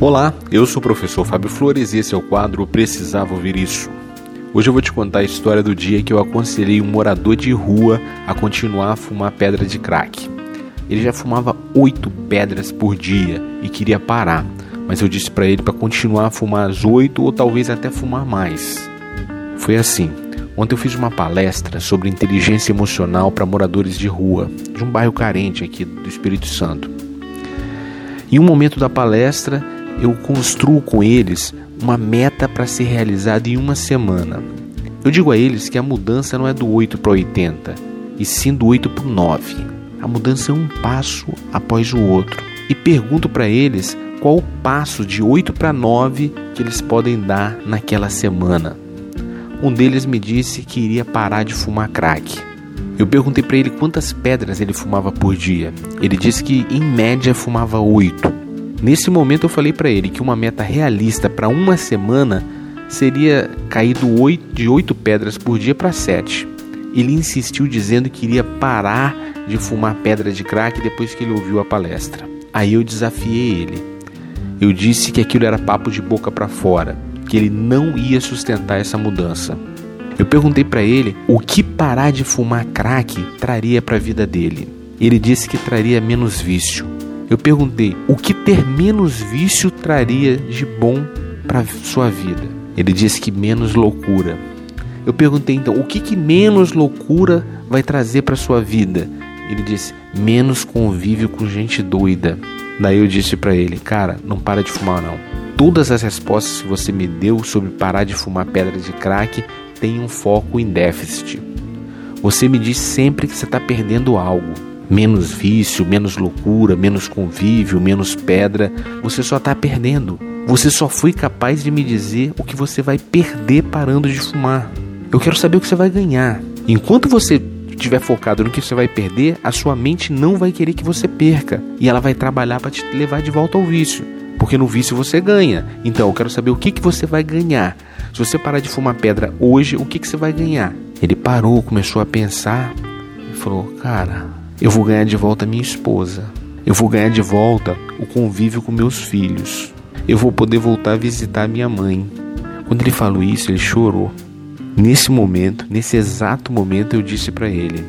Olá, eu sou o professor Fábio Flores e esse é o quadro Precisava Ouvir Isso. Hoje eu vou te contar a história do dia que eu aconselhei um morador de rua a continuar a fumar pedra de crack. Ele já fumava oito pedras por dia e queria parar, mas eu disse para ele para continuar a fumar as oito ou talvez até fumar mais. Foi assim. Ontem eu fiz uma palestra sobre inteligência emocional para moradores de rua, de um bairro carente aqui do Espírito Santo. Em um momento da palestra, eu construo com eles uma meta para ser realizada em uma semana. Eu digo a eles que a mudança não é do 8 para 80, e sim do 8 para o 9. A mudança é um passo após o outro. E pergunto para eles qual o passo de 8 para 9 que eles podem dar naquela semana. Um deles me disse que iria parar de fumar crack. Eu perguntei para ele quantas pedras ele fumava por dia. Ele disse que em média fumava 8. Nesse momento eu falei para ele que uma meta realista para uma semana seria cair do 8, de 8 pedras por dia para 7. Ele insistiu dizendo que iria parar de fumar pedra de crack depois que ele ouviu a palestra. Aí eu desafiei ele. Eu disse que aquilo era papo de boca para fora, que ele não ia sustentar essa mudança. Eu perguntei para ele o que parar de fumar crack traria para a vida dele. Ele disse que traria menos vício, eu perguntei o que ter menos vício traria de bom para sua vida. Ele disse que menos loucura. Eu perguntei então o que, que menos loucura vai trazer para sua vida. Ele disse menos convívio com gente doida. Daí eu disse para ele, cara, não para de fumar não. Todas as respostas que você me deu sobre parar de fumar pedra de crack têm um foco em déficit. Você me diz sempre que você está perdendo algo menos vício, menos loucura, menos convívio, menos pedra, você só está perdendo. Você só foi capaz de me dizer o que você vai perder parando de fumar. Eu quero saber o que você vai ganhar. Enquanto você estiver focado no que você vai perder, a sua mente não vai querer que você perca e ela vai trabalhar para te levar de volta ao vício. Porque no vício você ganha. Então eu quero saber o que, que você vai ganhar. Se você parar de fumar pedra hoje, o que, que você vai ganhar? Ele parou, começou a pensar e falou: Cara, eu vou ganhar de volta minha esposa. Eu vou ganhar de volta o convívio com meus filhos. Eu vou poder voltar a visitar minha mãe. Quando ele falou isso, ele chorou. Nesse momento, nesse exato momento, eu disse para ele: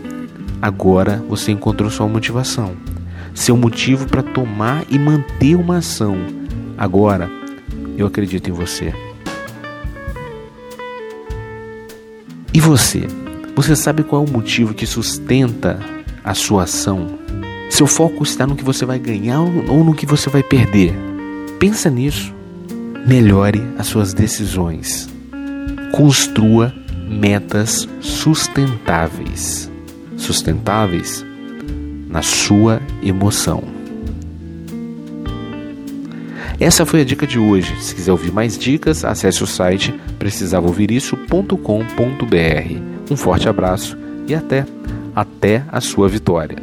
Agora você encontrou sua motivação, seu motivo para tomar e manter uma ação. Agora, eu acredito em você. E você? Você sabe qual é o motivo que sustenta a sua ação? Seu foco está no que você vai ganhar ou no que você vai perder? Pensa nisso. Melhore as suas decisões. Construa metas sustentáveis. Sustentáveis na sua emoção. Essa foi a dica de hoje. Se quiser ouvir mais dicas, acesse o site precisavaouvirisso.com.br. Um forte abraço e até! Até a sua vitória.